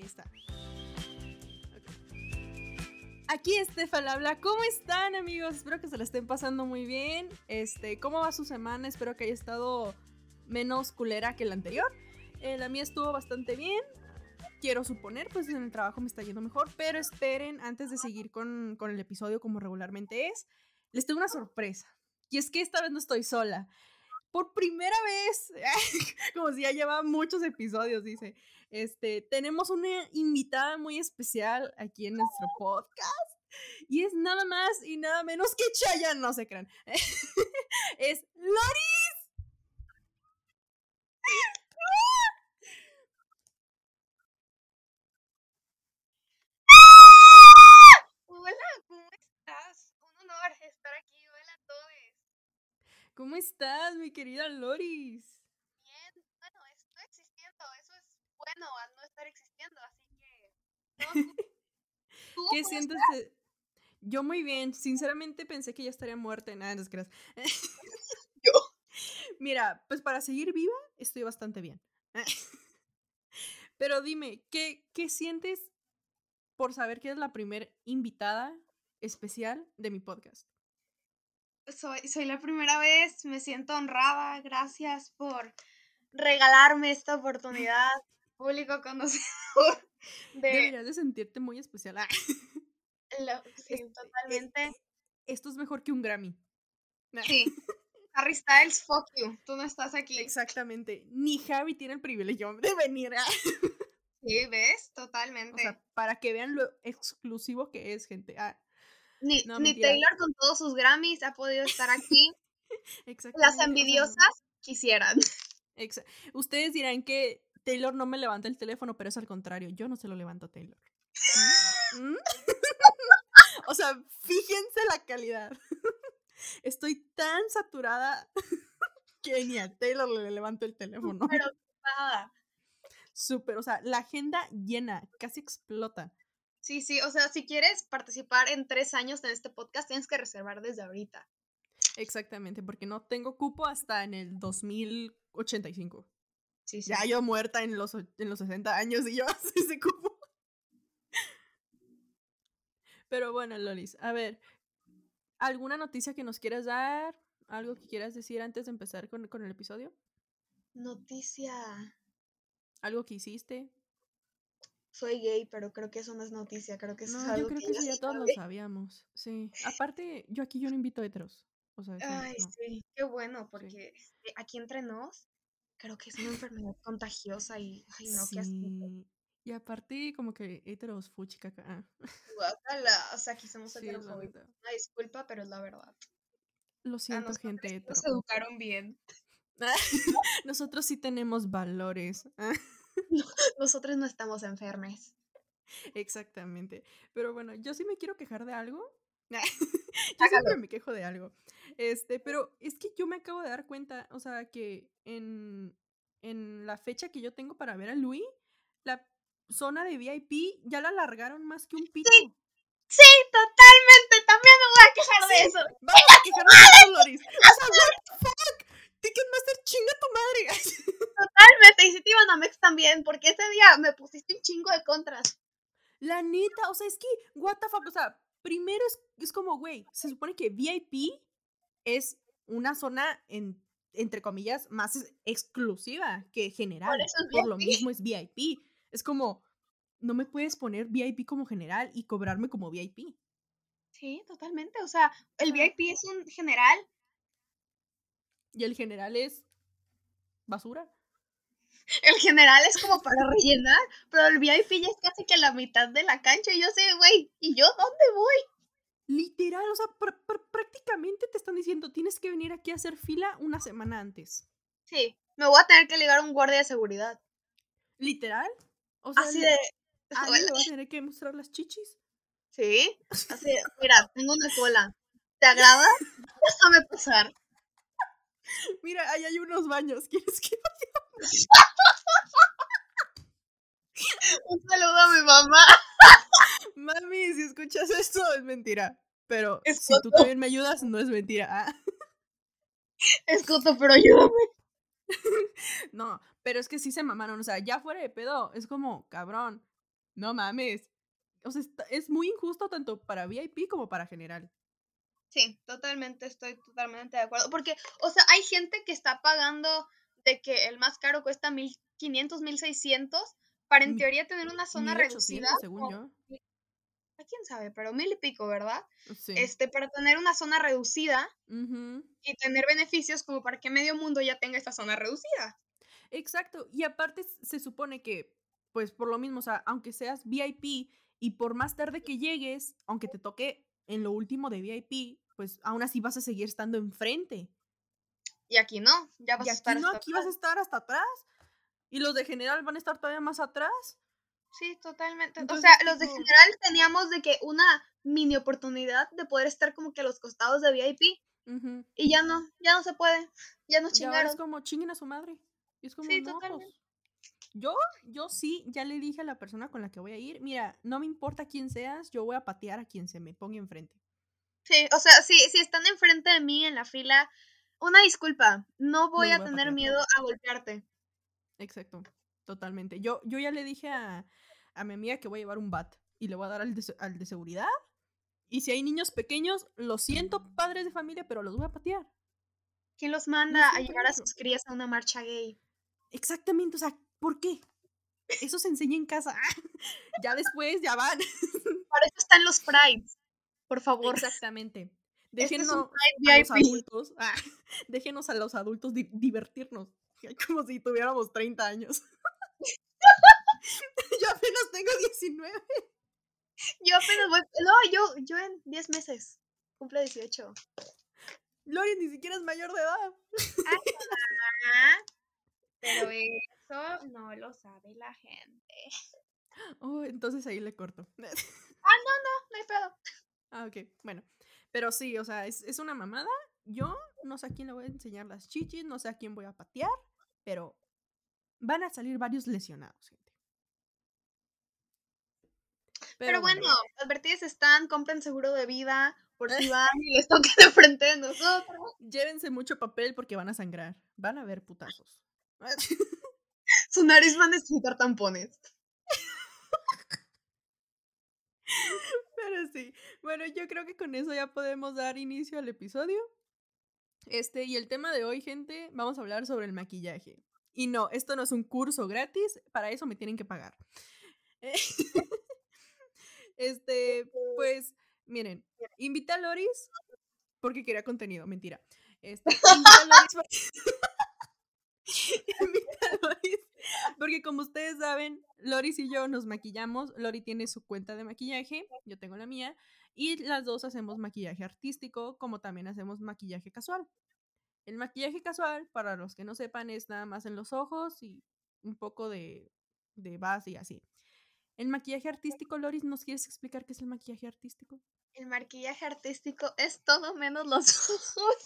Está. Aquí Estefan habla. ¿Cómo están, amigos? Espero que se la estén pasando muy bien. Este, ¿cómo va su semana? Espero que haya estado menos culera que la anterior. Eh, la mía estuvo bastante bien. Quiero suponer, pues en el trabajo me está yendo mejor. Pero esperen, antes de seguir con, con el episodio como regularmente es, les tengo una sorpresa. Y es que esta vez no estoy sola por primera vez, como si ya lleva muchos episodios, dice, este, tenemos una invitada muy especial aquí en nuestro podcast. Y es nada más y nada menos que Chayanne, no se crean. es Loris. Hola, ¿cómo estás? Un honor estar aquí. Hola a todos. ¿Cómo estás, mi querida Loris? Bien, bueno, estoy existiendo. Eso bueno al no estar existiendo, así que. ¿Tú ¿Qué sientes? de- Yo muy bien. Sinceramente pensé que ya estaría muerta. Nada, no creas. Yo. Mira, pues para seguir viva estoy bastante bien. Pero dime, ¿qué, ¿qué sientes por saber que eres la primera invitada especial de mi podcast? Soy, soy la primera vez, me siento honrada. Gracias por regalarme esta oportunidad, público conocedor. De Deberías de sentirte muy especial. Ah, lo- sí, Este, totalmente. Esto es mejor que un Grammy. Sí. Harry Styles, fuck you. Tú no estás aquí. Exactamente. Ni Javi tiene el privilegio de venir. ah. Sí, ¿ves? O Totalmente. sea, para que vean lo exclusivo que es, gente. Ah, Ni, no, ni. Taylor con todos sus Grammys ha podido estar aquí. exactamente. Las envidiosas quisieran. Ustedes dirán que Taylor no me levanta el teléfono, pero es al contrario. Yo no se lo levanto a Taylor. ¿Mm? ¿Mm? o sea, fíjense la calidad. Estoy tan saturada que ni a Taylor le levanto el teléfono. Pero nada. Súper, o sea, la agenda llena, casi explota. Sí, sí, o sea, si quieres participar en tres años en este podcast, tienes que reservar desde ahorita. Exactamente, porque no tengo cupo hasta en el 2085. Sí, sí. Ya yo muerta en los, en los 60 años y yo así ese cupo. Pero bueno, Lolis, a ver, ¿alguna noticia que nos quieras dar? ¿Algo que quieras decir antes de empezar con, con el episodio? Noticia. ¿Algo que hiciste? Soy gay, pero creo que eso no es noticia. Creo que eso es No, yo algo creo que, que ya eso ya se todos lo sabíamos. Sí. Aparte, yo aquí yo no invito heteros. O sea, eso Ay, no. sí, qué bueno, porque este, aquí entre nos, creo que es una enfermedad contagiosa y, ay, no, qué. Sí. Y aparte, como que heteros fuchi caca. ah. Guácala, O sea, aquí somos Sí, heterofóbicos. Una disculpa, pero es la verdad. Lo A siento, gente hetero. nos educaron bien. Nosotros sí tenemos valores. ah. Nosotros no estamos enfermes. Exactamente. Pero bueno, yo sí me quiero quejar de algo. yo Hágalo. siempre me quejo de algo. Este, pero es que yo me acabo de dar cuenta, o sea, que en, en la fecha que yo tengo para ver a Louis, la zona de VIP ya la alargaron más que un pito. Sí, totalmente. También me voy a quejar de eso. Vamos a quejarnos de esto, Loris. O sea, what the fuck? Ticketmaster, chinga tu madre. Totalmente. Y si te iban a Mex también, porque ese día me pusiste un chingo de contras. La neta, o sea, es que, what the fuck, o sea, primero es, es como, güey, se supone que VIP es una zona, en, entre comillas, más exclusiva que general. eso es Por lo mismo es VIP. Es como, no me puedes poner VIP como general y cobrarme como VIP. Sí, totalmente. O sea, el. VIP es un general. Y el general es basura. El general es como para rellenar, pero el VIP ya es casi que la mitad de la cancha. Y yo sé, güey, ¿y yo dónde voy? Literal, o sea, pr- pr- prácticamente te están diciendo, tienes que venir aquí a hacer fila una semana antes. Sí, me voy a tener que ligar a un guardia de seguridad. Literal. O sea, Así de. va a tener que mostrar las chichis. Sí, así de, mira, tengo una cola. ¿Te agrada? Déjame pasar. Mira, ahí hay unos baños. ¿Quieres que Un saludo a mi mamá. Mami, si escuchas esto, es mentira. Pero Es si tú también me ayudas, no es mentira. Ah, Escuto, pero ayúdame. no, pero es que sí se mamaron. O sea, ya fuera de pedo, es como, cabrón. No mames. O sea, es muy injusto tanto para VIP como para general. Sí, totalmente, estoy totalmente de acuerdo. Porque, o sea, hay gente que está pagando de que el más caro cuesta 1500, 1600 para en teoría tener una zona 1800, reducida. según o- yo. ¿A quién sabe? Pero mil y pico, ¿verdad? Sí. Este, para tener una zona reducida y tener beneficios como para que medio mundo ya tenga esta zona reducida. Exacto. Y aparte se supone que, pues por lo mismo, o sea, aunque seas VIP y por más tarde que llegues, aunque te toque en lo último de VIP, pues aún así vas a seguir estando enfrente. Y aquí no, ya vas Y a estar aquí no, hasta aquí vas a atrás. estar hasta atrás. Y los de general van a estar todavía más atrás. Sí, totalmente. Entonces, o sea, los de general teníamos de que una mini oportunidad de poder estar como que a los costados de VIP y ya no, ya no se puede. Ya nos Y ahora chingaron. es como chinguen a su madre. Y es como, Sí, no, pues. Yo, yo sí, ya le dije a la persona con la que voy a ir, mira, no me importa quién seas, yo voy a patear a quien se me ponga enfrente. Sí, o sea, si, si están enfrente de mí en la fila, una disculpa, no voy a tener miedo a golpearte. Exacto, totalmente. Yo, yo ya le dije a, a mi amiga que voy a llevar un bat y le voy a dar al de, al de seguridad. Y si hay niños pequeños, lo siento, padres de familia, pero los voy a patear. ¿Quién los manda a llevar a sus crías a una marcha gay? Exactamente, o sea, ¿por qué? Eso se enseña en casa. ya después, ya van. Para eso están los prides. Por favor. Exactamente. Este es Déjenos a los adultos, ah, déjenos a los adultos di- divertirnos. Como si tuviéramos 30 años. yo apenas tengo 19. Yo apenas voy. No, yo, yo en 10 meses. Cumple 18. Lori ni siquiera es mayor de edad. Ah, pero eso no lo sabe la gente. Oh, entonces ahí le corto. No hay pedo. Ah, ok, bueno. Pero sí, o sea, es, es una mamada. Yo no sé a quién le voy a enseñar las chichis, no sé a quién voy a patear, pero van a salir varios lesionados, gente. Pero, bueno, advertidos están, compren seguro de vida por si van y les toquen de frente de nosotros. llévense mucho papel porque van a sangrar. Van a ver putazos. Su nariz va a necesitar tampones. Pero sí. Bueno, yo creo que con eso ya podemos dar inicio al episodio. Este, y el tema de hoy, gente, vamos a hablar sobre el maquillaje. Y no, esto no es un curso gratis, para eso me tienen que pagar. Este, pues, miren, invité a Loris porque quería contenido, mentira. Este, invité a Loris porque... invité a Loris porque como ustedes saben, Loris y yo nos maquillamos. Lori tiene su cuenta de maquillaje, yo tengo la mía, y las dos hacemos maquillaje artístico, como también hacemos maquillaje casual. El maquillaje casual, para los que no sepan, es nada más en los ojos y un poco de, de base y así. El maquillaje artístico, Loris, ¿nos quieres explicar qué es el maquillaje artístico? El maquillaje artístico es todo menos los ojos.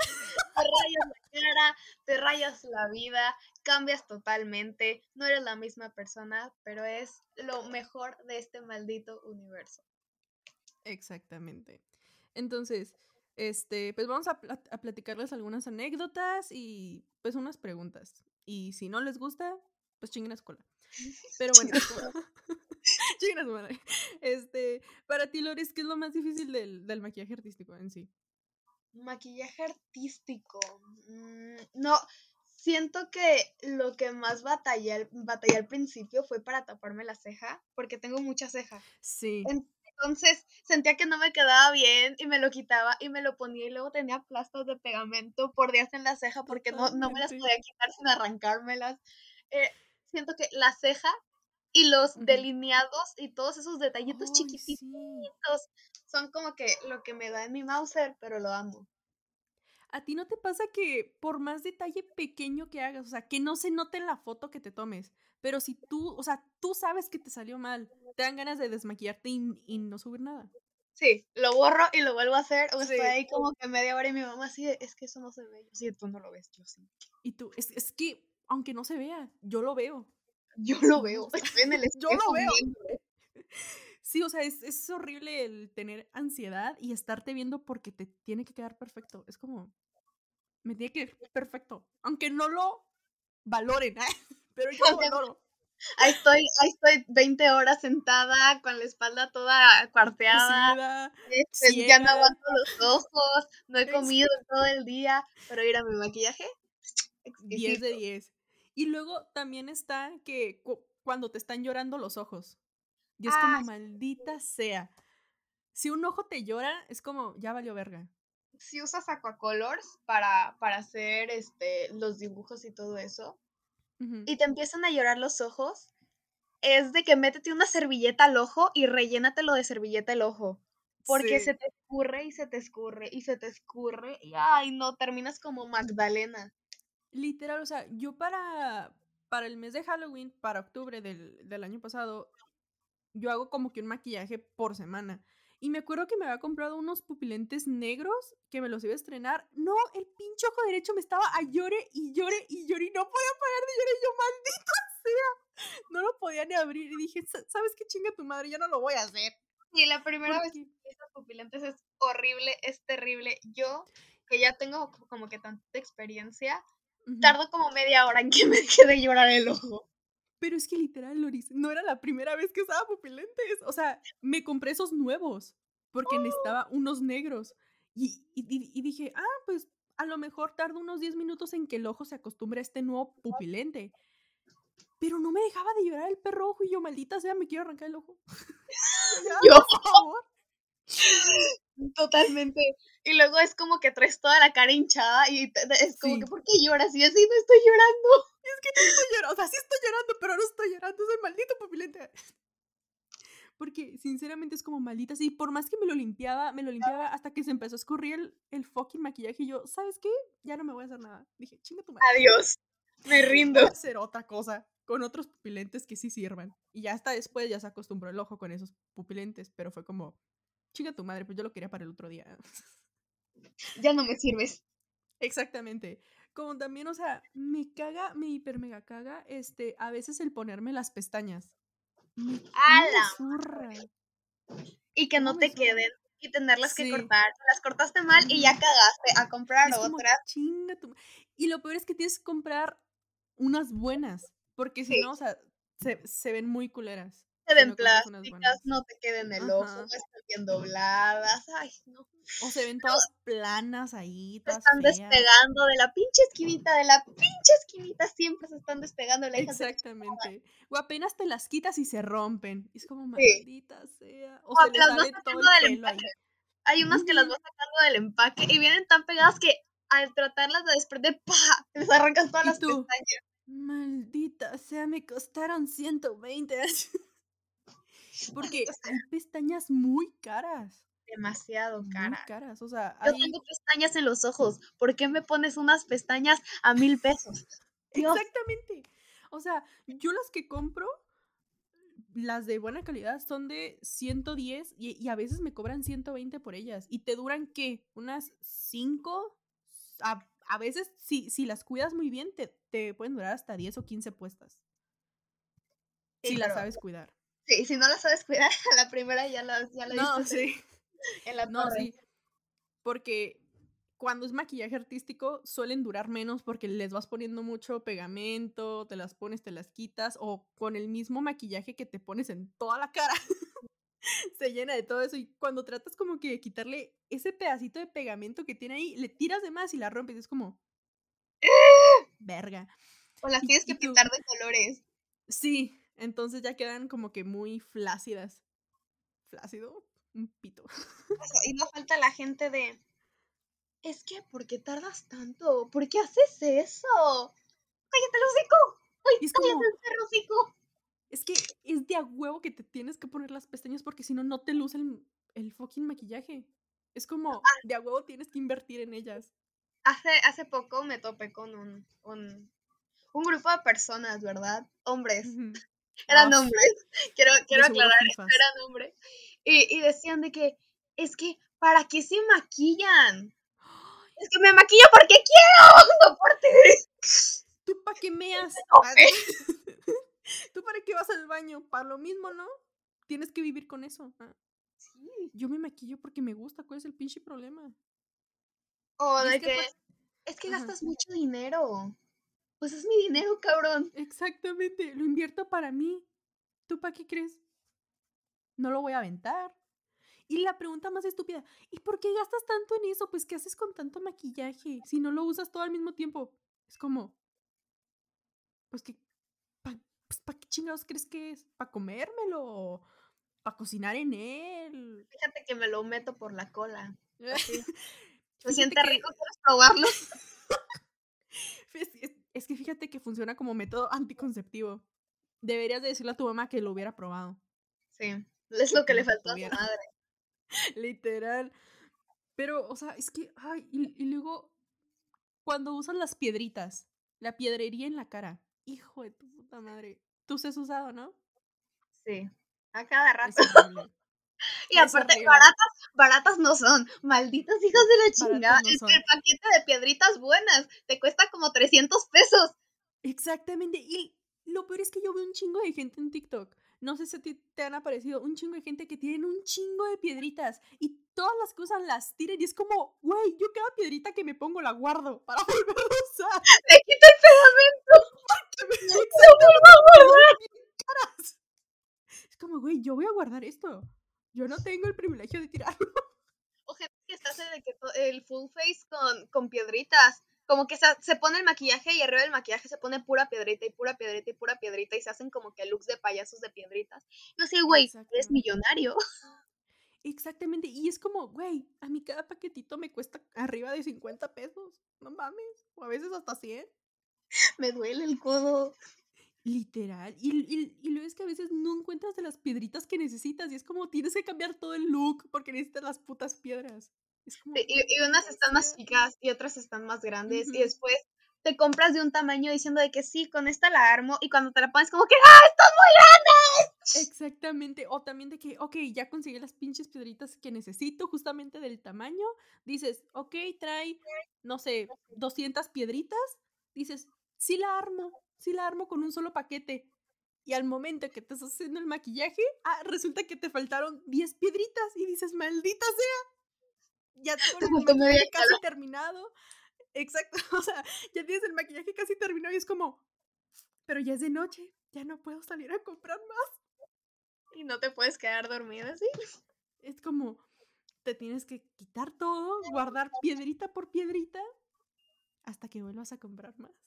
Te rayas la cara, te rayas la vida, cambias totalmente. No eres la misma persona, pero es lo mejor de este maldito universo. Exactamente. Entonces, este, pues vamos a, plat- a platicarles algunas anécdotas y pues unas preguntas. Y si no les gusta, pues chinguen a su cola. Pero bueno, su madre. Este, para ti, Loris, ¿qué es lo más difícil del, del maquillaje artístico en sí? Maquillaje artístico. mm, no, siento que lo que más batallé, al- batallé al principio fue para taparme la ceja, porque tengo mucha ceja. Sí. Entonces sentía que no me quedaba bien y me lo quitaba y me lo ponía y luego tenía plastos de pegamento por días en la ceja porque no, no me las podía quitar sin arrancármelas. Eh, siento que la ceja y los delineados y todos esos detallitos chiquititos sí. son como que lo que me da en mi Mauser, pero lo amo. ¿A ti no te pasa que por más detalle pequeño que hagas, o sea, que no se note en la foto que te tomes, pero si tú, o sea, tú sabes que te salió mal, te dan ganas de desmaquillarte y, y no subir nada? Sí, lo borro y lo vuelvo a hacer o estoy Sí. ahí como que media hora y mi mamá así es que eso no se ve. Yo sí, tú no lo ves, yo sí. Y tú, es, es que, aunque no se vea, yo lo veo. Yo lo veo, estoy en el yo lo veo. Sí, o sea, es, es horrible el tener ansiedad y estarte viendo porque te tiene que quedar perfecto. Es como, me tiene que quedar perfecto. Aunque no lo valoren, pero yo lo valoro. Ahí estoy, ahí estoy 20 horas sentada con la espalda toda cuarteada. Este, ya no aguanto los ojos, no he comido todo el día, pero ir a mi maquillaje. 10 de 10. Y luego también está que cuando te están llorando los ojos. Y es como, maldita sea. Si un ojo te llora, es como, ya valió verga. Si usas aquacolors para, para hacer este, los dibujos y todo eso, y te empiezan a llorar los ojos, es de que métete una servilleta al ojo y rellénatelo de servilleta el ojo. Porque se te escurre y se te escurre y se te escurre. Y ay, no, terminas como Magdalena. Literal, o sea, yo para, para el mes de Halloween, para octubre del, del año pasado, yo hago como que un maquillaje por semana. Y me acuerdo que me había comprado unos pupilentes negros que me los iba a estrenar. No, el pinche ojo derecho me estaba a llore y llore y llore y no podía parar de llorar. Y yo, maldito sea. No lo podía ni abrir. Y dije, ¿sabes qué chinga tu madre? Ya no lo voy a hacer. Y la primera vez que esos pupilentes es horrible, es terrible. Yo, que ya tengo como que tanta experiencia, tardo como media hora en que me deje de llorar el ojo. Pero es que literal, Loris, no era la primera vez que usaba pupilentes. O sea, me compré esos nuevos porque ¡Oh! necesitaba unos negros. Y, dije, ah, pues a lo mejor tarda unos 10 minutos en que el ojo se acostumbre a este nuevo pupilente. Pero no me dejaba de llorar el perro ojo y yo, maldita sea, me quiero arrancar el ojo. yo, por favor. Totalmente. Y luego es como que traes toda la cara hinchada y es como que, ¿por qué lloras? Y así no estoy llorando. Es que no estoy llorando, o sea, sí estoy llorando, pero no estoy llorando, soy maldito pupilente. Porque sinceramente es como maldita, así, por más que me lo limpiaba, me lo limpiaba hasta que se empezó a escurrir el, el fucking maquillaje y yo, ¿sabes qué? Ya no me voy a hacer nada. Dije, chinga tu madre. Adiós. Me rindo. Voy a hacer otra cosa con otros pupilentes que sí sirvan. Y ya hasta después ya se acostumbró el ojo con esos pupilentes, pero fue como, chinga tu madre, pues yo lo quería para el otro día. Ya no me sirves. Exactamente. Como también, o sea, me caga, me hiper mega caga, este, a veces el ponerme las pestañas. Zurra. Y que no te queden y tenerlas que cortar. Las cortaste mal y ya cagaste a comprar otras. Chinga tu... Y lo peor es que tienes que comprar unas buenas, porque si no, o sea, se, se ven muy culeras se ven plásticas, no te queden el ojo, no están bien dobladas, ay, no. O se ven todas planas ahí, todas Se están despegando de la pinche esquinita, de la pinche esquinita, siempre se están despegando. La Exactamente. O apenas te las quitas y se rompen. es como, maldita sea. O, se les sale todo el pelo ahí. Hay unas que las vas sacando del empaque y vienen tan pegadas que al tratarlas de desprender, ¡pa! Les arrancas todas las pestañas. Maldita sea, me costaron 120. Porque hay pestañas muy caras. Demasiado caras. Muy caras, o sea. Yo tengo pestañas en los ojos. ¿Por qué me pones unas pestañas a mil pesos? Exactamente. O sea, yo las que compro, las de buena calidad, son de 110 y, y a veces me cobran 120 por ellas. ¿Y te duran qué? ¿Unas 5? A, a, veces, si, si las cuidas muy bien, te, te pueden durar hasta 10 o 15 puestas. si las sabes cuidar. Sí, si no la sabes cuidar, a la primera ya la, ya la No, sí. En la no, sí. Porque cuando es maquillaje artístico suelen durar menos porque les vas poniendo mucho pegamento, te las pones, te las quitas, o con el mismo maquillaje que te pones en toda la cara. se llena de todo eso y cuando tratas como que de quitarle ese pedacito de pegamento que tiene ahí, le tiras de más y la rompes, es como verga. O las tienes que pintar de colores. Sí, entonces ya quedan como que muy flácidas. ¿Flácido? Un pito. Y no falta la gente de. Es que, ¿por qué tardas tanto? ¿Por qué haces eso? ¡Cállate el hocico! ¡Ay, cállate el hocico! Es que es de a huevo que te tienes que poner las pestañas porque si no, no te luce el, el fucking maquillaje. Es como, ah. de a huevo tienes que invertir en ellas. Hace, hace poco me topé con un, un, un grupo de personas, ¿verdad? Hombres, eran hombres, quiero, quiero aclarar, eran hombres. Y, y decían de que, es que, ¿para qué se maquillan? Es que me maquillo porque quiero, no por ti. ¿Tú para qué meas? ¿Tú para qué vas al baño? Para lo mismo, ¿no? Tienes que vivir con eso. Ah. Sí. Yo me maquillo porque me gusta. ¿Cuál es el pinche problema? O de que, es que gastas mucho dinero. Pues es mi dinero, cabrón. Exactamente, lo invierto para mí. ¿Tú para qué crees? No lo voy a aventar. Y la pregunta más estúpida, ¿y por qué gastas tanto en eso? Pues, ¿qué haces con tanto maquillaje si no lo usas todo al mismo tiempo? Es como, pues, que, ¿para pues, ¿pa qué chingados crees que es? ¿Para comérmelo? ¿Para cocinar en él? Fíjate que me lo meto por la cola. Se siente rico, ¿quieres probarlo? es, que fíjate que funciona como método anticonceptivo. Deberías de decirle a tu mamá que lo hubiera probado. Sí, es lo que le faltó a tu madre. Literal. Pero, o sea, es que, ay, y, luego, cuando usan las piedritas, la piedrería en la cara, hijo de tu puta madre. Tú se has usado, ¿no? Sí, a cada rato. y aparte, baratas, baratas no son. Malditos hijos de la chingada. es que el paquete de piedritas buenas te cuesta como 300 pesos. Exactamente. Y lo peor es que yo veo un chingo de gente en TikTok no sé si te han aparecido un chingo de gente que tienen un chingo de piedritas y todas las cosas las tiran y es como, güey, yo cada piedrita que me pongo la guardo para volver a usar. ¡Te quito el pegamento! Es como, güey, yo voy a guardar esto. Yo no tengo el privilegio de tirarlo. O gente que está haciendo el full face con, con piedritas como que se, pone el maquillaje y arriba del maquillaje se pone pura piedrita y pura piedrita y pura piedrita y se hacen como que looks de payasos de piedritas. Yo sé, güey, eres millonario. Exactamente, y es como, güey, a mí cada paquetito me cuesta arriba de 50 pesos, no mames, o a veces hasta 100. Me duele el codo. Literal, y, y, y luego es que a veces no encuentras de las piedritas que necesitas y es como tienes que cambiar todo el look porque necesitas las putas piedras. Y, unas están más chicas y otras están más grandes y después te compras de un tamaño diciendo de que sí, con esta la armo y cuando te la pones como que ¡ah, están muy grandes! Exactamente, o también de que, ok, ya conseguí las pinches piedritas que necesito justamente del tamaño, dices, ok, trae, no sé, 200 piedritas, dices, sí la armo, sí la armo con un solo paquete. Y al momento que te estás haciendo el maquillaje, ah, resulta que te faltaron 10 piedritas y dices, maldita sea, ya con el maquillaje casi terminado. Exacto, o sea, ya tienes el maquillaje casi terminado y es como, pero ya es de noche, ya no puedo salir a comprar más. Y no te puedes quedar dormida así. Es como, te tienes que quitar todo, guardar piedrita por piedrita, hasta que vuelvas a comprar más.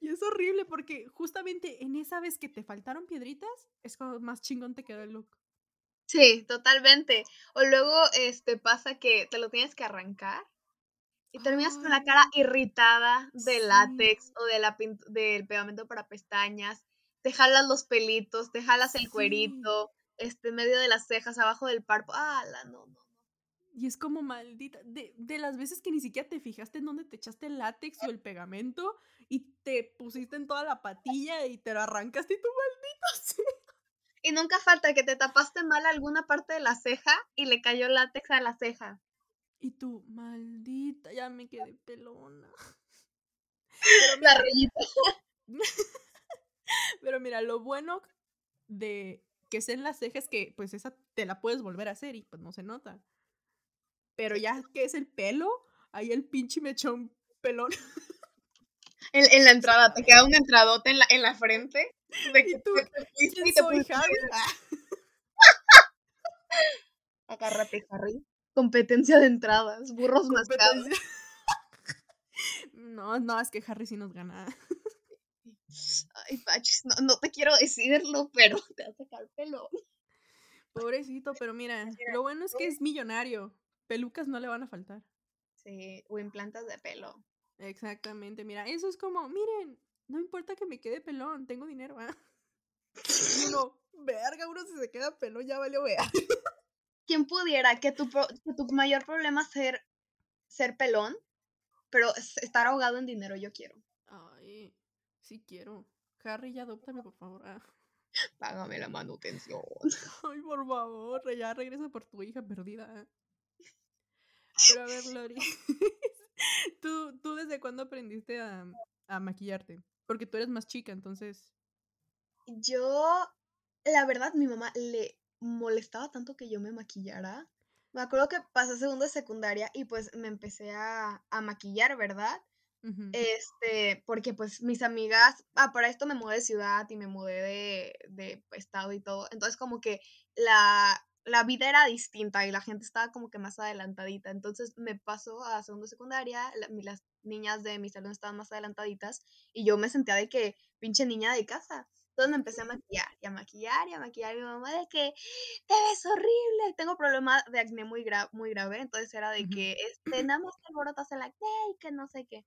Y es horrible porque justamente en esa vez que te faltaron piedritas, es cuando más chingón te quedó el look. Sí, totalmente. O luego este pasa que te lo tienes que arrancar y terminas con la cara irritada del látex o de la del pegamento para pestañas. Te jalas los pelitos, te jalas el cuerito, este, en medio de las cejas, abajo del párpado. ¡Ah, no, no, no! Y es como maldita. De, de, las veces que ni siquiera te fijaste en dónde te echaste el látex o el pegamento y te pusiste en toda la patilla y te lo arrancaste y tu maldito sí. Y nunca falta que te tapaste mal alguna parte de la ceja y le cayó látex a la ceja. Y tú, maldita, ya me quedé pelona. Pero la rayita. Pero mira, lo bueno de que sea en la ceja es que pues esa te la puedes volver a hacer y pues no se nota. Pero ya que es el pelo, ahí el pinche mechón pelón. En, en la entrada, te queda una entradota en la, en la frente. De que tú, y te Agárrate, Harry. Competencia de entradas, burros mascados. No, no, es que Harry sí nos gana. Ay, Pachis, no, no te quiero decirlo, pero te va a sacar pelo. Pobrecito, pero mira, lo bueno es que es millonario. Pelucas no le van a faltar. Sí, o implantas de pelo. Exactamente, mira, eso es como, miren, no importa que me quede pelón, tengo dinero, ¿ah? Y uno, verga, uno si se queda pelón ya valió vea. ¿Quién pudiera que tu, que tu mayor problema ser ser pelón, pero estar ahogado en dinero yo quiero? Ay, sí quiero. Harry, ya adóptame, por favor. Ah. Págame la manutención. Ay, por favor, ya regresa por tu hija perdida. Ah. Pero a ver, Lori. ¿Tú, ¿Tú desde cuándo aprendiste a, a maquillarte? Porque tú eres más chica, entonces. Yo, la verdad, mi mamá le molestaba tanto que yo me maquillara. Me acuerdo que pasé segundo de secundaria y pues me empecé a, a maquillar, ¿verdad? Este, porque pues mis amigas, ah, para esto me mudé de ciudad y me mudé de, de estado y todo. Entonces como que la, la vida era distinta y la gente estaba como que más adelantadita. Entonces me pasó a segundo secundaria, las niñas de mi salón estaban más adelantaditas y yo me sentía de que pinche niña de casa. Entonces me empecé a maquillar y a maquillar y a maquillar. Mi mamá de que te ves horrible. Tengo problemas de acné muy, muy grave. Entonces era de que este, nada más te alborotas el acné y que no sé qué.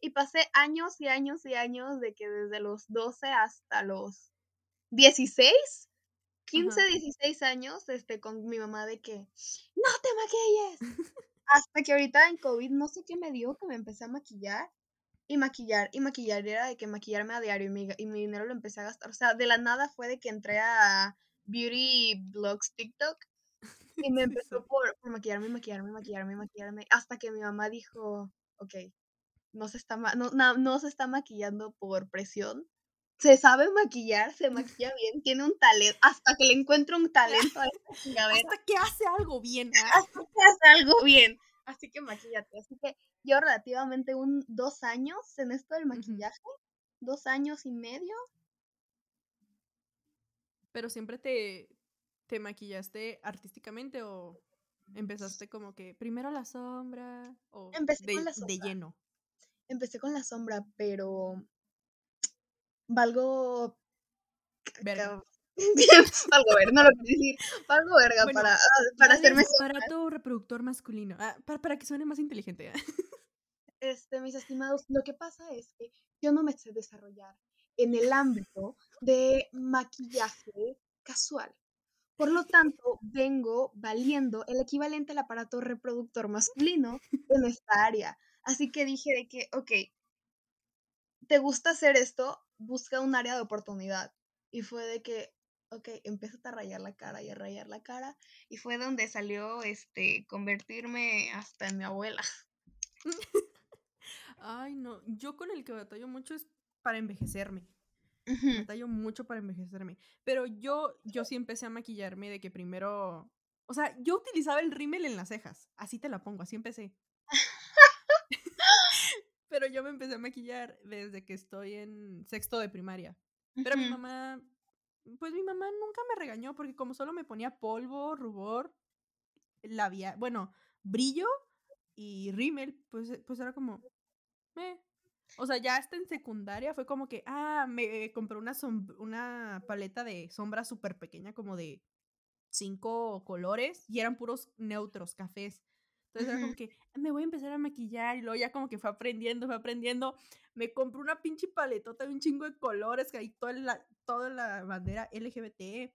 Y pasé años y años y años de que desde los 12 hasta los 16 15, 16 años, este, con mi mamá de que, no te maquilles. Hasta que ahorita en COVID, no sé qué me dio, que me empecé a maquillar y maquillar y maquillar. Era de que maquillarme a diario y mi, y mi dinero lo empecé a gastar. O sea, de la nada fue de que entré a Beauty Blogs TikTok y me empezó por, por maquillarme, maquillarme, maquillarme, maquillarme. Hasta que mi mamá dijo, ok, no se está, no, no, no se está maquillando por presión, se sabe maquillar, se maquilla bien, tiene un talento, hasta que le encuentro un talento a Hasta que hace algo bien. ¿ah? Hasta que hace algo bien. Así que maquillate. Así que yo relativamente un dos años en esto del maquillaje, dos años y medio. Pero siempre te, te maquillaste artísticamente o empezaste como que primero la sombra o Empecé con la sombra. de lleno. Empecé con la sombra, pero valgo verga. valgo verga, no lo quiero decir. Valgo verga para, ah, para hacerme. Para tu reproductor masculino. Ah, para, para, que suene más inteligente. ¿eh? Este, mis estimados, lo que pasa es que yo no me sé desarrollar en el ámbito de maquillaje casual. Por lo tanto, vengo valiendo el equivalente al aparato reproductor masculino en esta área. Así que dije de que, ok, ¿te gusta hacer esto? busca un área de oportunidad. Y fue de que, ok, empieza a rayar la cara y a rayar la cara. Y fue donde salió este convertirme hasta en mi abuela. Ay, no. Yo con el que batallo mucho es para envejecerme. Batallo mucho para envejecerme. Pero yo, yo sí empecé a maquillarme de que primero. O sea, yo utilizaba el rímel en las cejas. Así te la pongo, así empecé. Pero yo me empecé a maquillar desde que estoy en sexto de primaria. Pero mi mamá, pues mi mamá nunca me regañó porque como solo me ponía polvo, rubor, labial, bueno, brillo y rímel, pues, pues era como, eh. O sea, ya hasta en secundaria fue como que, ah, me compré una, una paleta de sombra súper pequeña, como de cinco colores, y eran puros neutros, cafés. Entonces era como que me voy a empezar a maquillar y luego ya como que fue aprendiendo, fue aprendiendo. Me compré una pinche paletota de un chingo de colores que hay toda la, toda la bandera LGBT.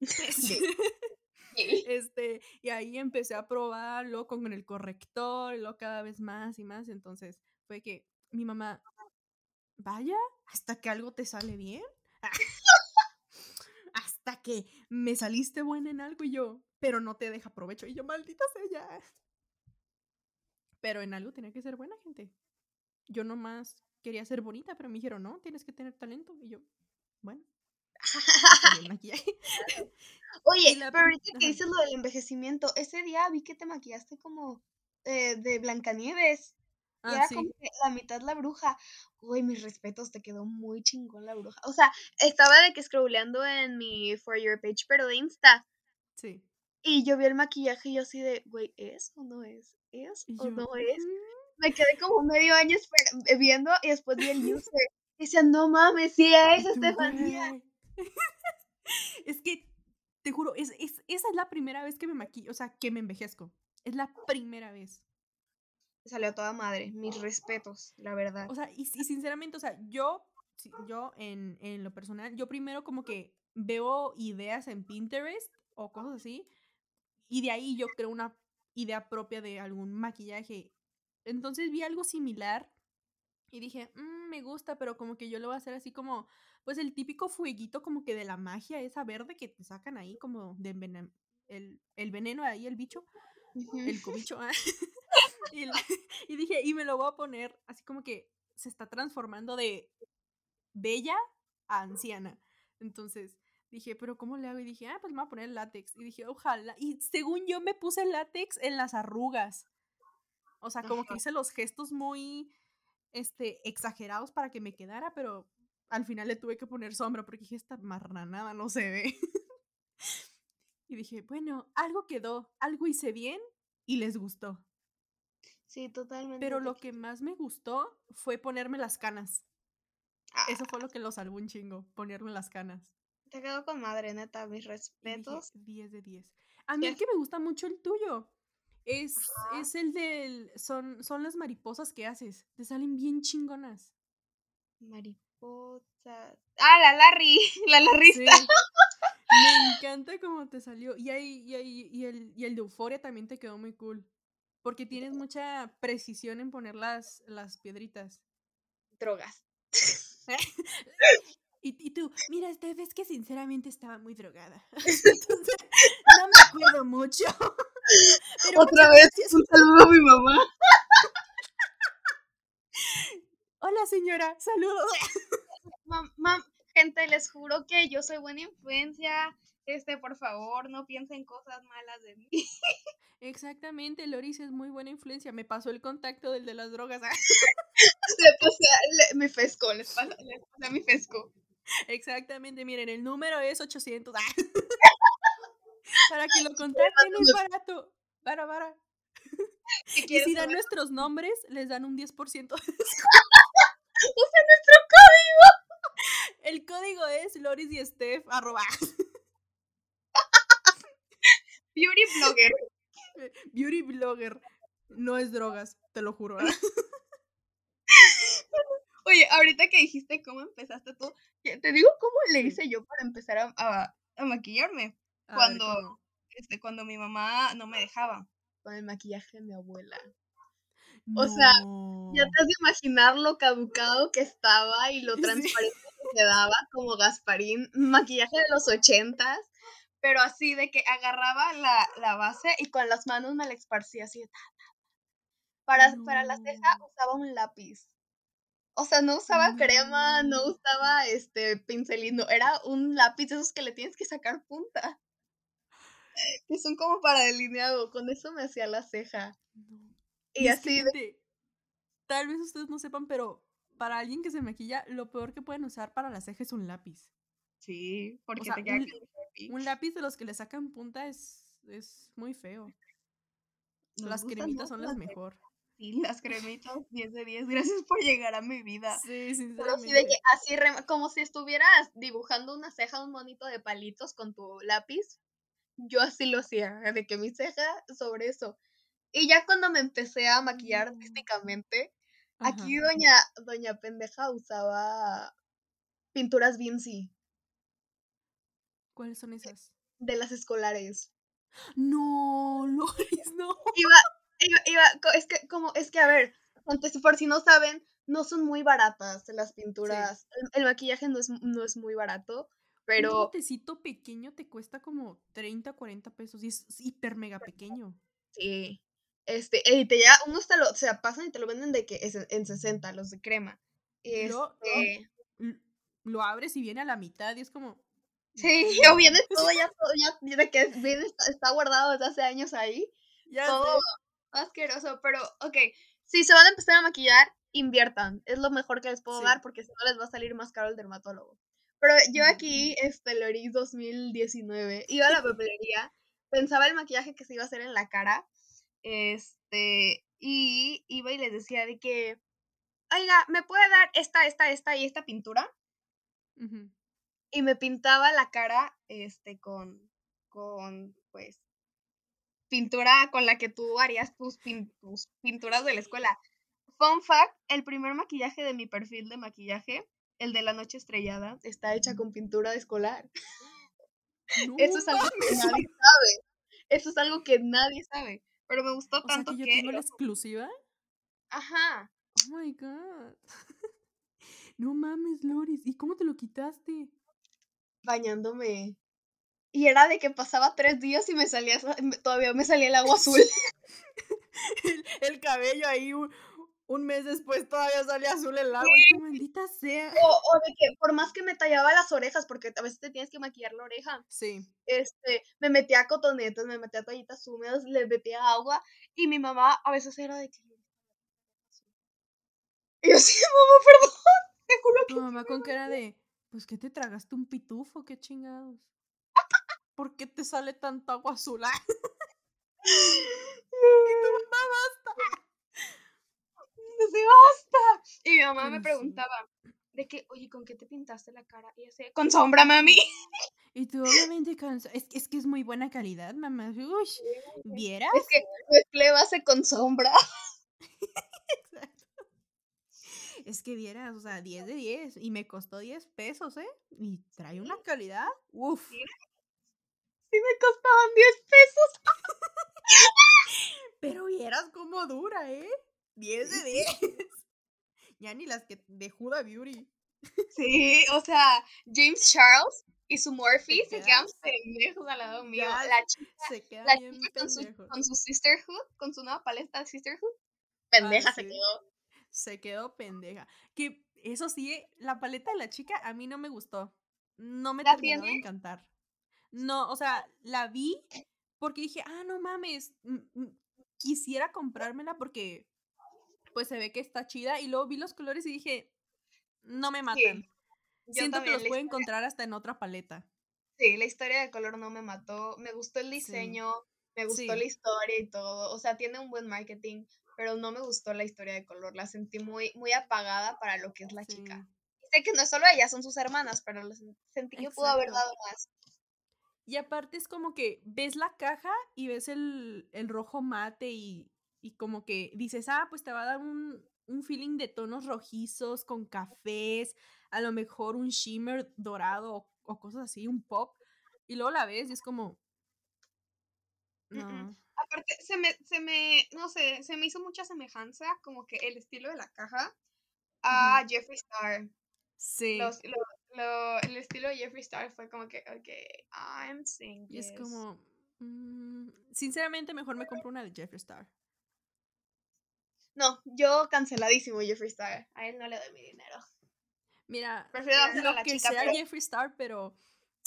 Este, y ahí empecé a probarlo con el corrector, y luego cada vez más y más. Entonces fue que mi mamá, vaya, hasta que algo te sale bien. hasta que me saliste buena en algo y yo, pero no te deja provecho. Y yo, maldita sea. Pero en algo tenía que ser buena gente. Yo nomás quería ser bonita, pero me dijeron, no, tienes que tener talento. Y yo, bueno. Oye, pero ahorita que dices lo del envejecimiento, ese día vi que te maquillaste como eh, de Blancanieves. Ah, era como que la mitad la bruja. Uy, mis respetos, te quedó muy chingón la bruja. O sea, estaba de que scrolleando en mi For Your page, pero de Insta. Sí. Y yo vi el maquillaje y yo así de, güey, ¿es o no es? ¿es o no es? Me quedé como medio año eh, viendo y después vi el user. Y decía, no mames, sí es Estefanía. es que, te juro, es, es, esa es la primera vez que me maquillo, o sea, que me envejezco. Es la primera vez. Salió toda madre, mis respetos, la verdad. O sea, y, y sinceramente, o sea, yo, yo en, en lo personal, yo primero como que veo ideas en Pinterest o cosas así, y de ahí yo creo una idea propia de algún maquillaje. Entonces vi algo similar y dije, mm, me gusta, pero como que yo lo voy a hacer así como, pues el típico fueguito como que de la magia, esa verde que te sacan ahí como de el, el veneno ahí, el bicho, el cobicho. Ah, y, y dije, y me lo voy a poner así como que se está transformando de bella a anciana. Entonces, Dije, pero ¿cómo le hago? Y dije, ah, pues me voy a poner látex. Y dije, ojalá. Y según yo me puse látex en las arrugas. O sea, como que hice los gestos muy este, exagerados para que me quedara, pero al final le tuve que poner sombra porque dije, esta marranada no se ve. y dije, bueno, algo quedó, algo hice bien y les gustó. Sí, totalmente. Pero lo que más me gustó fue ponerme las canas. Eso fue lo que lo salvó un chingo, ponerme las canas. Te quedó con madre, neta, mis respetos. 10 de 10. A mí el que me gusta mucho el tuyo. Es, es el del. Son, son las mariposas que haces. Te salen bien chingonas. Mariposas. Ah, la Larry. La Larrista. Me encanta cómo te salió. Y, ahí, y, ahí, y, el, y el de Euforia también te quedó muy cool. Porque tienes mucha precisión en poner las, las piedritas. Drogas. y, y, tú, mira, Steph, es que sinceramente estaba muy drogada. Entonces, no me acuerdo mucho. Otra vez, un saludo a mi mamá. Hola, señora, saludos. Mam, gente, les juro que yo soy buena influencia. Este, por favor, no piensen cosas malas de mí. Exactamente, Loris es muy buena influencia. Me pasó el contacto del de las drogas. le pasé mi fesco, les pasé, mi fesco. Exactamente, miren, el número es 800. Para que lo contacten es barato. Para, para. Y si dan nuestros nombres, les dan un 10% de Usa nuestro código. El código es Loris y Steph arroba. Beauty blogger. Beauty blogger. No es drogas, te lo juro. Oye, ahorita que dijiste cómo empezaste tú, te digo cómo le hice yo para empezar a, a, maquillarme. cuando, este, cuando mi mamá no me dejaba. Con el maquillaje de mi abuela. O sea, ya te has de imaginar lo caducado que estaba y lo transparente que quedaba como Gasparín, maquillaje de los ochentas, pero así de que agarraba la, la base y con las manos me la esparcía así de Para, para la ceja usaba un lápiz. O sea, no usaba crema, no usaba este pincelino, era un lápiz de esos que le tienes que sacar punta. Que son como para delineado, con eso me hacía la ceja. Y, así Tal vez ustedes no sepan, pero para alguien que se maquilla, lo peor que pueden usar para la ceja es un lápiz. Sí, porque te queda un, un, lápiz de los que le sacan punta es, es muy feo. las cremitas son las mejor. Sí, las cremitas 10 de 10. Gracias por llegar a mi vida. Sí, sinceramente. de que así, como si estuvieras dibujando una ceja, un monito de palitos con tu lápiz. Yo así lo hacía, de que mi ceja sobre eso. Y ya cuando me empecé a maquillar mm. artísticamente, aquí doña, doña pendeja usaba pinturas Vinci. ¿Cuáles son esas? De las escolares. No, Loris, no. Iba, iba, iba, es que, como, es que, a ver, por si no saben, no son muy baratas las pinturas. El, maquillaje no es, no es muy barato, pero... Un botecito pequeño te cuesta como 30, 40 pesos y es hiper mega pequeño. Sí. Este, y te ya, unos te lo, o sea, pasan y te lo venden de que es en 60, los de crema. Este... Lo, abres y viene a la mitad y es como... Sí, o viene todo ya, todo ya, de que viene, está, guardado desde hace años ahí. Ya todo asqueroso, pero, ok, si se van a empezar a maquillar, inviertan. Es lo mejor que les puedo dar porque si no les va a salir más caro el dermatólogo. Pero yo aquí, este, Loris 2019, iba a la papelería, pensaba el maquillaje que se iba a hacer en la cara este, y iba y les decía de que, oiga, ¿me puede dar esta, esta, esta y esta pintura? Y me pintaba la cara, este, con, con, pues, pintura con la que tú harías tus, tus pinturas de la escuela. Fun fact, el primer maquillaje de mi perfil de maquillaje, el de la noche estrellada, está hecha con pintura escolar. Eso es algo que nadie sabe. Eso es algo que nadie sabe. Pero me gustó tanto que yo tengo la exclusiva. Ajá. Oh my god. no mames, Loris. ¿Y cómo te lo quitaste? Bañándome. Y era de que pasaba tres días y me salía, todavía me salía el agua azul. el, cabello ahí, un, mes después todavía salía azul el agua. ¡Qué maldita sea! O, de que por más que me tallaba las orejas, porque a veces te tienes que maquillar la oreja. Sí. Este, me metía cotonetas, me metía toallitas húmedas, le metía agua. Y mi mamá a veces era de que Y yo sí, mamá, perdón. Te juro que Tu mamá con cara de, pues que te tragaste un pitufo, qué chingados. ¿Por qué te sale tanta agua azul? y tu mamá basta. Sí, basta. Y mi mamá me preguntaba de que, oye, ¿con qué te pintaste la cara? Y yo sé, con sombra, mami. Y tú obviamente con... Es, es que es muy buena calidad, mamá. Uy, ¿vieras? Es que mezclé base con sombra. Exacto. Es que vieras, o sea, 10 de 10. Y me costó 10 pesos, ¿eh? Y trae una calidad. Uf. Sí me costaban 10 pesos. Pero vieras cómo dura, ¿eh? 10 de 10. ya ni las que de Huda Beauty. Sí, o sea, James Charles y su Morphy ¿Te se quedan pendejos al lado mío. La chica, Se queda la bien chica con, su, pendejo. con su Sisterhood, con su nueva paleta de Sisterhood, pendeja se sí. quedó. Se quedó pendeja. Que eso sí, la paleta de la chica a mí no me gustó. No me ¿La terminó de tienes? encantar. No, o sea, la vi porque dije, ah, no mames, mm, mm, quisiera comprármela porque pues se ve que está chida y luego vi los colores y dije, no me matan. Siento que los puedo historia- encontrar hasta en otra paleta. Sí, la historia de color no me mató. Me gustó el diseño, me gustó Sí. la historia y todo. O sea, tiene un buen marketing, pero no me gustó la historia de color. La sentí muy, muy apagada para lo que es la chica. Y sé que no es solo ella, son sus hermanas, pero sentí que pudo haber dado más. Y aparte es como que ves la caja y ves el, el rojo mate y, y como que dices, ah, pues te va a dar un, un feeling de tonos rojizos con cafés, a lo mejor un shimmer dorado o, o cosas así, un pop. Y luego la ves y es como... Mm, mm. No. Aparte, se me, se me, no sé, se me hizo mucha semejanza, como que el estilo de la caja, a Jeffree Star. Sí. Los- lo- el estilo de Jeffree Star fue como que, ok, I'm seeing Y es this. como... mm, sinceramente, mejor me compro una de Jeffree Star. No, yo canceladísimo Jeffree Star. A él no le doy mi dinero. Mira, Prefiero a lo la que chica, sea pero- Jeffree Star, pero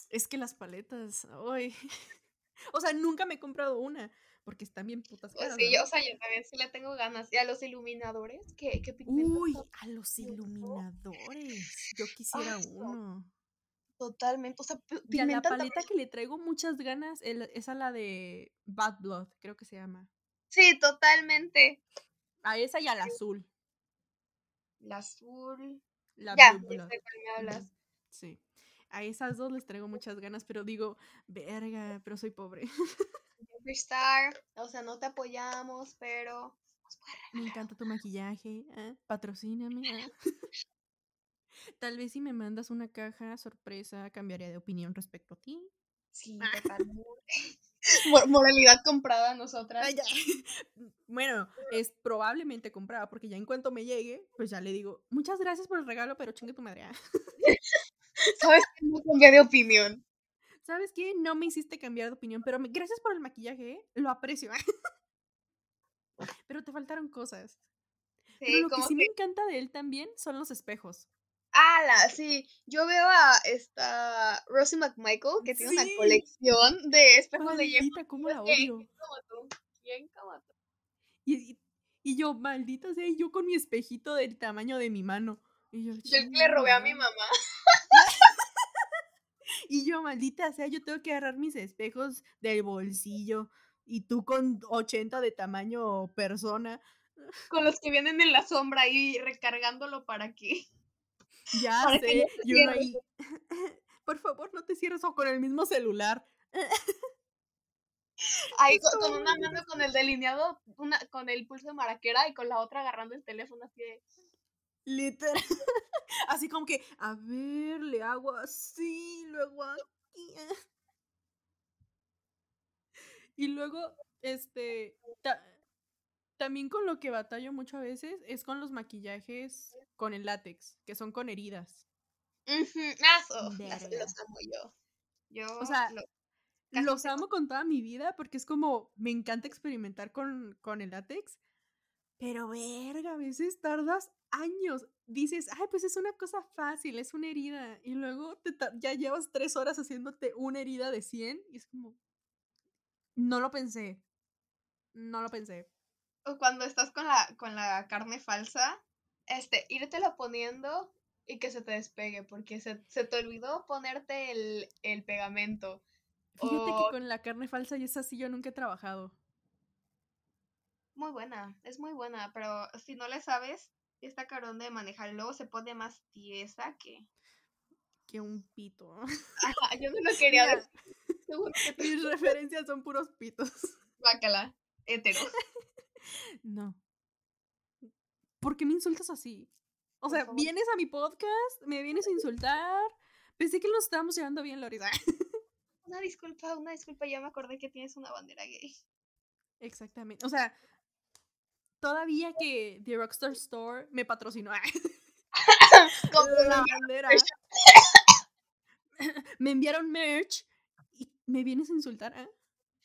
es que las paletas, ay. o sea, nunca me he comprado una, porque están bien putas Pues caras. sí, yo, ¿verdad? o sea, yo también sí le tengo ganas. Y a los iluminadores, ¿qué, qué pigmento Uy, a los iluminadores. Yo quisiera Ay, no. uno. Totalmente. O sea, Y a la paleta también- que le traigo muchas ganas el- es a la de Bad Blood, creo que se llama. Sí, totalmente. A esa y al azul. El azul. La ya, Blue ya Blood. Sí. A esas dos les traigo muchas ganas, pero digo, verga, pero soy pobre. Jeffree Star. O sea, no te apoyamos, pero. puede Me encanta tu maquillaje. ah, Patrocíname. ah. Tal vez si me mandas una caja sorpresa, cambiaría de opinión respecto a ti. Sí, totalmente. Mor- Moralidad comprada a nosotras. Ay. Bueno, es probablemente comprada, porque ya en cuanto me llegue, pues ya le digo, muchas gracias por el regalo, pero chingue tu madre. ah". ¿Sabes que no cambié de opinión? ¿Sabes qué? No me hiciste cambiar de opinión, pero me- gracias por el maquillaje, ¿eh? lo aprecio. pero te faltaron cosas. Pero lo que sí que. me encanta de él también son los espejos. ¡Hala! Sí, yo veo a esta Rosie McMichael que tiene Sí. una colección de espejos de Maldita, cómo la Star. ¿Quién odio. como tú? ¿Quién como tú? Y, y- y yo, maldita sea, y yo con mi espejito del tamaño de mi mano. Y yo, Yo le robé a mi mamá. Y yo, maldita sea, yo tengo que agarrar mis espejos del bolsillo. Y tú con 80 de tamaño persona. Con los que vienen en la sombra ahí recargándolo para que. Ya Para que sé. no y uno cierres. ahí. Por favor, no te cierres o con el mismo celular. Ahí con, una mano con el delineado, una, con el pulso de maraquera y con la otra agarrando el teléfono así de. Literal. Así como que, a ver, le hago así, luego aquí. Y luego, este, ta- también con lo que batallo mucho a veces es con los maquillajes con el látex, que son con heridas. Ujú, ah, so- las- Verga. los amo yo. Yo O sea, lo- Los tengo- amo con toda mi vida porque es como, me encanta experimentar con, con el látex, pero verga, a veces tardas años. Dices, ay, pues es una cosa fácil, es una herida. Y luego te ya llevas tres horas haciéndote una herida de 100 y es como, no lo pensé. No lo pensé. o cuando estás con la, con la carne falsa este, írtelo poniendo y que se te despegue, porque se, se te olvidó ponerte el, el pegamento. Fíjate O- que con la carne falsa y esa sí yo nunca he trabajado. Muy buena, es muy buena, pero si no le sabes, está carón de manejar. Luego se pone más tiesa que... Que un pito. Ajá, yo no lo quería decir. Seguro que Mis referencias son puros pitos. Guácala, hetero. No. ¿Por qué me insultas así? O sea, vienes a mi podcast, me vienes a insultar. Pensé que nos estábamos llevando bien, Lorida. Una disculpa, una disculpa, ya me acordé que tienes una bandera gay. Exactamente. O sea, todavía que The Rockstar Store me patrocinó Como la una- bandera. me enviaron merch y me vienes a insultar. ¿eh?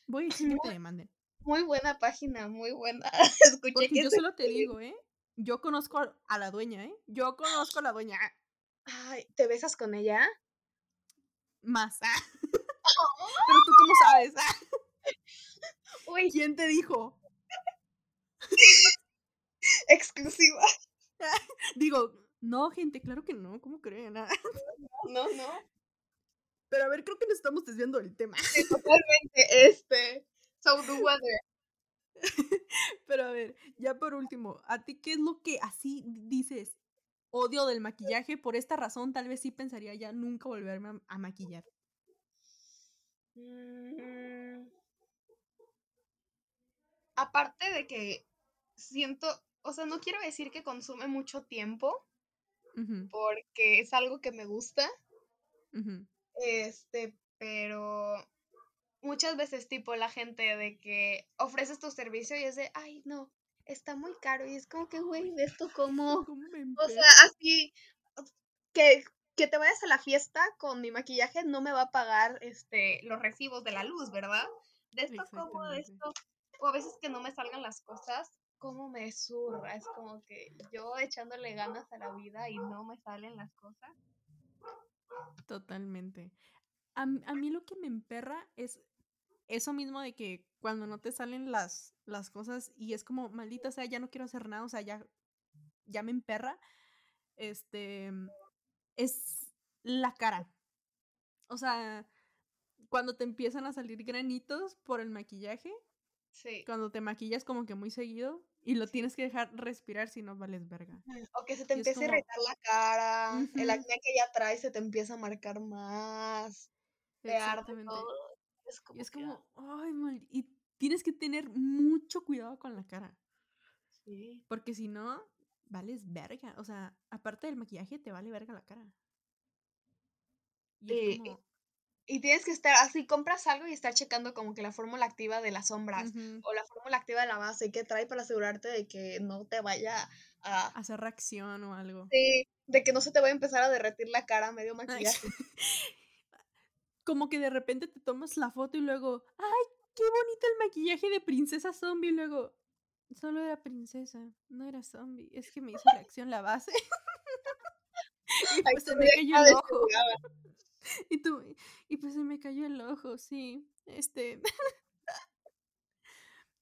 Voy a decir que te demanden. Muy buena página, muy buena. Escuché Porque que yo solo te digo, ¿eh? Yo conozco a- a la dueña, ¿eh? Yo conozco a la dueña. Ay, ¿te besas con ella? Más. ah. Pero tú cómo sabes. ah? Uy, ¿Quién te dijo? exclusiva. Digo, no, gente, claro que no. ¿Cómo creen? ah? No, no. Pero a ver, creo que nos estamos desviando del tema. Sí, totalmente. Este. So the weather. Pero a ver, ya por último, ¿a ti qué es lo que así dices? Odio del maquillaje, por esta razón tal vez sí pensaría ya nunca volverme a, a maquillar. Mm. Aparte de que siento, o sea, no quiero decir que consume mucho tiempo, porque es algo que me gusta, este, pero muchas veces tipo la gente de que ofreces tu servicio y es de, ay, no, está muy caro y es como que, güey, de esto como, ¿Cómo me o sea, así, que, que te vayas a la fiesta con mi maquillaje no me va a pagar, este, los recibos de la luz, ¿verdad? De esto como, de esto, o a veces que no me salgan las cosas, como me zurra, es como que yo echándole ganas a la vida y no me salen las cosas. Totalmente. A, a mí lo que me emperra es eso mismo de que cuando no te salen las, las cosas y es como, maldita sea, ya no quiero hacer nada, o sea, ya, ya me emperra, este, es la cara. O sea, cuando te empiezan a salir granitos por el maquillaje, Sí. cuando te maquillas como que muy seguido y lo tienes que dejar respirar si no vales verga. O que se te Y empiece a irritar la cara, el acné que ya traes se te empieza a marcar más, te arde Exactamente. todo. Es como, Y es que, como, ay, mal, y tienes que tener mucho cuidado con la cara. sí. Porque si no, vales verga. O sea, aparte del maquillaje, te vale verga la cara. Y es Y- como. Y tienes que estar así, compras algo y estar checando como que la fórmula activa de las sombras o la fórmula activa de la base que trae para asegurarte de que no te vaya a... hacer reacción o algo. sí, de que no se te vaya a empezar a derretir la cara medio Ay, maquillaje. Como que de repente te tomas la foto y luego, ay, qué bonito el maquillaje de princesa zombie. Y luego, solo era princesa, no era zombie. Es que me hizo reacción la base. y Ay, pues se tú me cayó el ojo. Y tú, y pues se me cayó el ojo, sí. Este.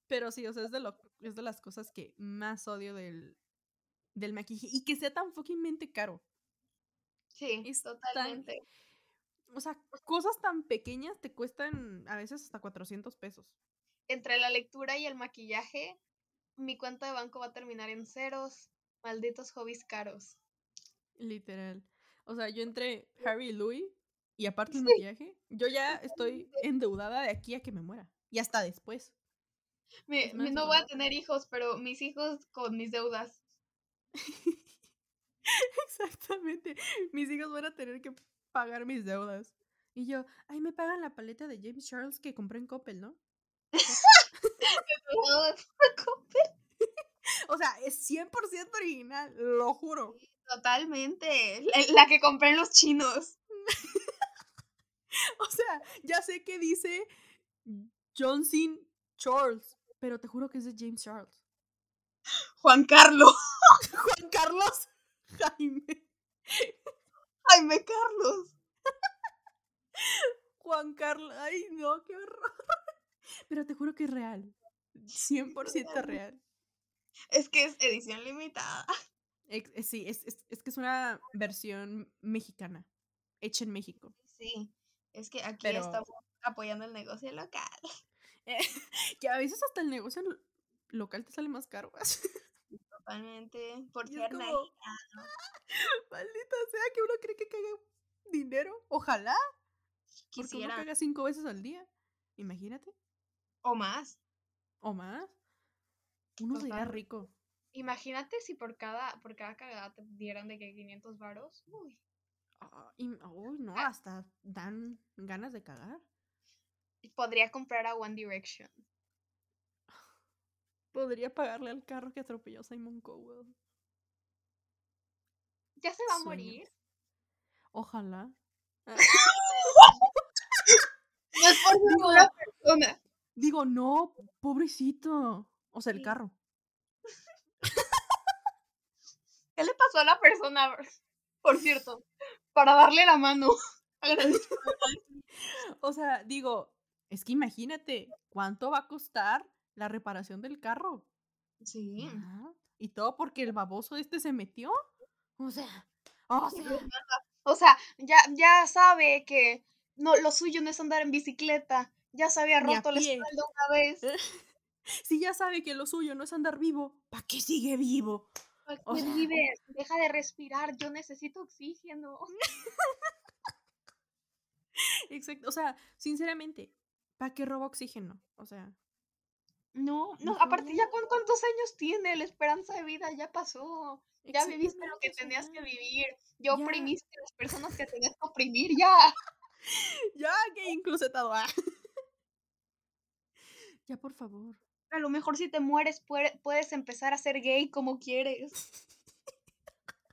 Pero sí, o sea, es de, lo, es de las cosas que más odio del, del maquillaje. Y que sea tan fuckingmente caro. Sí, Es tan- totalmente. O sea, cosas tan pequeñas te cuestan a veces hasta 400 pesos. Entre la lectura y el maquillaje, mi cuenta de banco va a terminar en ceros. Malditos hobbies caros. Literal. O sea, yo entre Harry y Louis y aparte el Sí. maquillaje, yo ya estoy endeudada de aquí a que me muera. Y hasta después. Mi- no voy a tener hijos, pero mis hijos con mis deudas. Exactamente. Mis hijos van a tener que pagar mis deudas. Y yo, ay, me pagan la paleta de James Charles que compré en Coppel, ¿no? O sea, es 100% original, lo juro. Totalmente. La, la que compré en los chinos. O sea, ya sé que dice Johnson Charles, pero te juro que es de James Charles. Juan Carlos. Juan Carlos Jaime. Jaime Carlos. Juan Carlos. Ay, no, qué horror. Pero te juro que es real. 100% real. Es que es edición limitada. Eh, sí, es, es- es que es una versión mexicana, hecha en México. Sí, es que aquí Pero- estamos apoyando el negocio local. Que a veces hasta el negocio lo- local te sale más caro. Totalmente. Por ser como. Maldita sea que uno cree que caga dinero. Ojalá. Porque uno Quisiera. caga cinco veces al día. Imagínate. O más. O más. Uno sería Total. rico. Imagínate si por cada, por cada cagada te dieran de que 500 varos. Uy. Ah, y- uy, no, Ah. hasta dan ganas de cagar. Podría comprar a One Direction. Podría pagarle al carro que atropelló a Simon Cowell. ¿Ya se va a morir? Ojalá. Ah, No es por Digo- ninguna persona. Digo, no, pobrecito. O sea, el carro. ¿Qué le pasó a la persona? Por cierto, para darle la mano. O sea, digo, es que imagínate cuánto va a costar la reparación del carro. Sí. Ajá, Y todo porque el baboso este se metió. O sea, o sea, O sea, ya, ya sabe que no, lo suyo no es andar en bicicleta. Ya se había roto la espalda una vez. si ya sabe que lo suyo no es andar vivo, ¿para qué sigue vivo? ¿Para o qué sea- vives? Deja de respirar. Yo necesito oxígeno. Exacto. O sea, sinceramente, ¿para qué roba oxígeno? O sea, No, no, aparte ya. con cuántos años tiene la esperanza de vida ya pasó. Ya viviste lo que tenías que vivir. Ya Ya. oprimiste a las personas que tenías que oprimir, ya. Ya, que inclusetado. ah. Ya, por favor. A lo mejor si te mueres puede- puedes empezar a ser gay como quieres.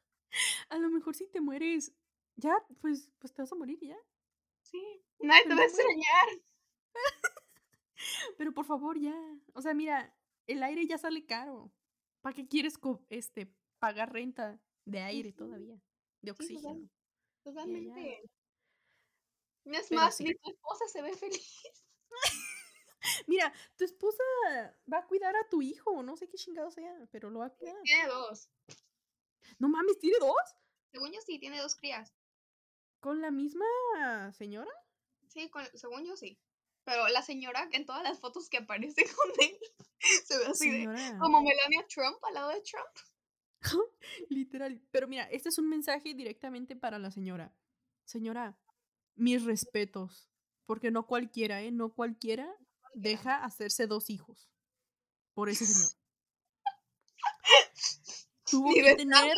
A lo mejor si te mueres, ya, pues, pues te vas a morir ya. Sí, nadie te va a extrañar. Pero por favor, ya. O sea, mira, el aire ya sale caro. ¿Para qué quieres este pagar renta de aire todavía? De Sí, total- oxígeno. Totalmente. No es Pero más, sí. tu esposa se ve feliz. Mira, tu esposa va a cuidar a tu hijo, no sé qué chingado sea, pero lo va a cuidar. Tiene dos. No mames, ¿tiene dos? Según yo sí, tiene dos crías. ¿Con la misma señora? Sí, con- según yo sí. Pero la señora en todas las fotos que aparece con él se ve así de como Melania Trump al lado de Trump. Literal. Pero mira, este es un mensaje directamente para la señora. Señora, mis respetos. Porque no cualquiera, ¿eh? No cualquiera deja hacerse dos hijos. Por ese señor. Tuvo que tener.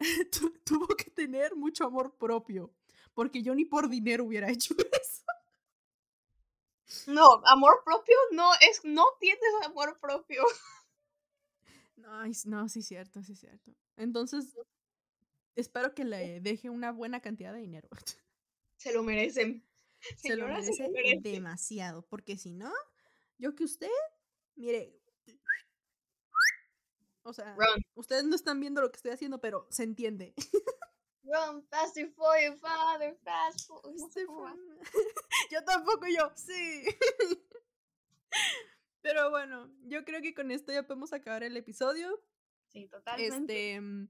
tu- tuvo que tener mucho amor propio. Porque yo ni por dinero hubiera hecho eso. No, amor propio no es, no tienes amor propio. No, no, sí es cierto, sí es cierto. Entonces, espero que le deje una buena cantidad de dinero. Se lo merecen. Se lo merece merece. demasiado. Porque si no, yo que usted, mire. O sea, Run. ustedes no están viendo lo que estoy haciendo, pero se entiende. Run your father, fast Este yo tampoco, yo, sí. Pero bueno, yo creo que con esto ya podemos acabar el episodio. Sí, totalmente. Este. mm,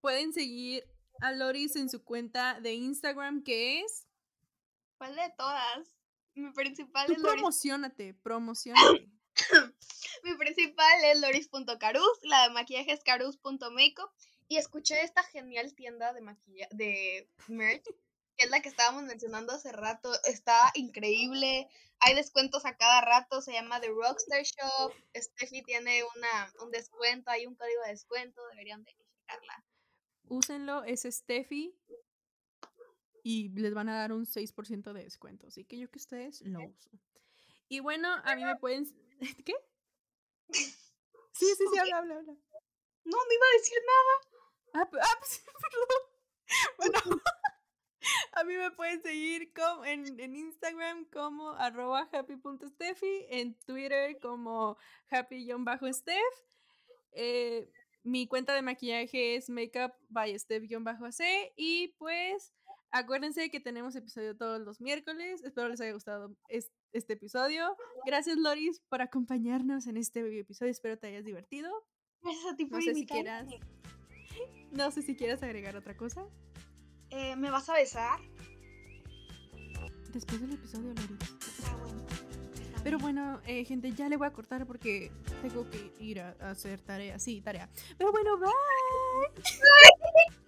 Pueden seguir a Loris en su cuenta de Instagram, que es. ¿Cuál de todas? Mi principal Tú es Loris. promocionate, promocionate. Mi principal es loris.caruz, la de maquillaje es caruz.makeup. Y escuché esta genial tienda de maquillaje, de merch, que es la que estábamos mencionando hace rato. Está increíble. Hay descuentos a cada rato. Se llama The Rockstar Shop. Steffi tiene una, un descuento. Hay un código de descuento. Deberían de checarla. Úsenlo, es Steffi. Y les van a dar un 6% de descuento. Así que yo que ustedes lo uso. Y bueno, a mí me pueden. ¿Qué? Sí, sí, sí, habla, habla, habla. No, no iba a decir nada. Ah, ah, pues, perdón. Bueno, a mí me pueden seguir com- en, en Instagram como arroba happy.steffi, en Twitter como happy-steph. Eh, mi cuenta de maquillaje es makeup by steph-ac y pues acuérdense que tenemos episodio todos los miércoles. Espero les haya gustado es- este episodio. Gracias Loris por acompañarnos en este episodio. Espero te hayas divertido. Gracias a ti por No sé si quieras. No sé si quieras agregar otra cosa. Eh, ¿Me vas a besar? Después del episodio lo haré. Ah, bueno. Pero bueno, eh, gente, ya le voy a cortar porque tengo que ir a, a hacer tarea. Sí, tarea. Pero bueno, bye.